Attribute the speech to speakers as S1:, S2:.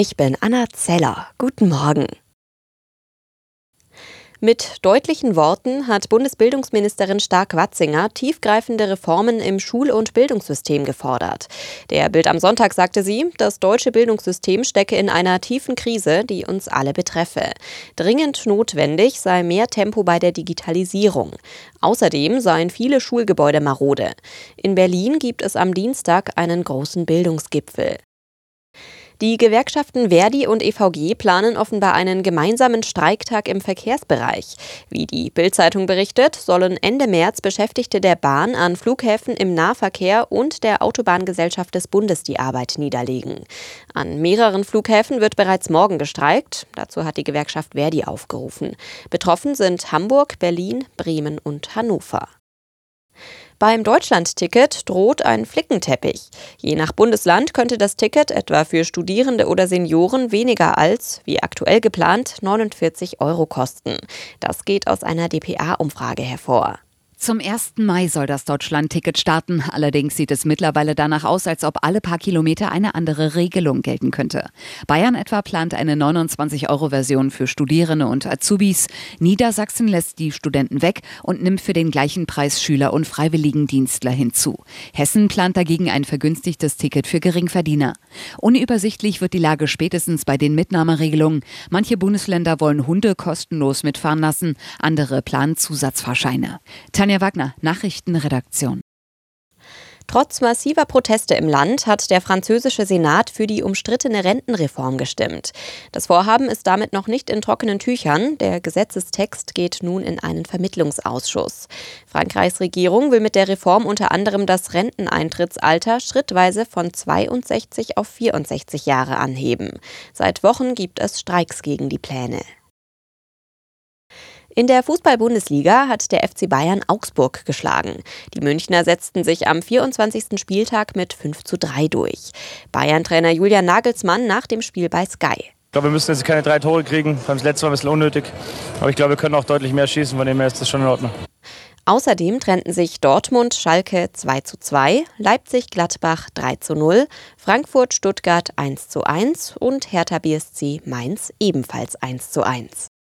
S1: Ich bin Anna Zeller. Guten Morgen. Mit deutlichen Worten hat Bundesbildungsministerin Stark-Watzinger tiefgreifende Reformen im Schul- und Bildungssystem gefordert. Der Bild am Sonntag sagte sie, das deutsche Bildungssystem stecke in einer tiefen Krise, die uns alle betreffe. Dringend notwendig sei mehr Tempo bei der Digitalisierung. Außerdem seien viele Schulgebäude marode. In Berlin gibt es am Dienstag einen großen Bildungsgipfel. Die Gewerkschaften Verdi und EVG planen offenbar einen gemeinsamen Streiktag im Verkehrsbereich. Wie die Bild-Zeitung berichtet, sollen Ende März Beschäftigte der Bahn an Flughäfen im Nahverkehr und der Autobahngesellschaft des Bundes die Arbeit niederlegen. An mehreren Flughäfen wird bereits morgen gestreikt. Dazu hat die Gewerkschaft Verdi aufgerufen. Betroffen sind Hamburg, Berlin, Bremen und Hannover. Beim Deutschlandticket droht ein Flickenteppich. Je nach Bundesland könnte das Ticket etwa für Studierende oder Senioren weniger als, wie aktuell geplant, 49 Euro kosten. Das geht aus einer dpa-Umfrage hervor.
S2: Zum 1. Mai soll das Deutschland-Ticket starten. Allerdings sieht es mittlerweile danach aus, als ob alle paar Kilometer eine andere Regelung gelten könnte. Bayern etwa plant eine 29-Euro-Version für Studierende und Azubis. Niedersachsen lässt die Studenten weg und nimmt für den gleichen Preis Schüler und Freiwilligendienstler hinzu. Hessen plant dagegen ein vergünstigtes Ticket für Geringverdiener. Unübersichtlich wird die Lage spätestens bei den Mitnahmeregelungen. Manche Bundesländer wollen Hunde kostenlos mitfahren lassen, andere planen Zusatzfahrscheine. Tanja Wagner, Nachrichtenredaktion.
S1: Trotz massiver Proteste im Land hat der französische Senat für die umstrittene Rentenreform gestimmt. Das Vorhaben ist damit noch nicht in trockenen Tüchern. Der Gesetzestext geht nun in einen Vermittlungsausschuss. Frankreichs Regierung will mit der Reform unter anderem das Renteneintrittsalter schrittweise von 62 auf 64 Jahre anheben. Seit Wochen gibt es Streiks gegen die Pläne. In der Fußball-Bundesliga hat der FC Bayern Augsburg geschlagen. Die Münchner setzten sich am 24. Spieltag mit 5 zu 3 durch. Bayern-Trainer Julian Nagelsmann nach dem Spiel bei Sky.
S3: Ich glaube, wir müssen jetzt keine drei Tore kriegen. Das letzte Mal ein bisschen unnötig. Aber ich glaube, wir können auch deutlich mehr schießen, von dem her ist das schon in Ordnung.
S1: Außerdem trennten sich Dortmund Schalke 2 zu 2, Leipzig Gladbach 3 zu 0, Frankfurt Stuttgart 1 zu 1 und Hertha BSC Mainz ebenfalls 1 zu 1.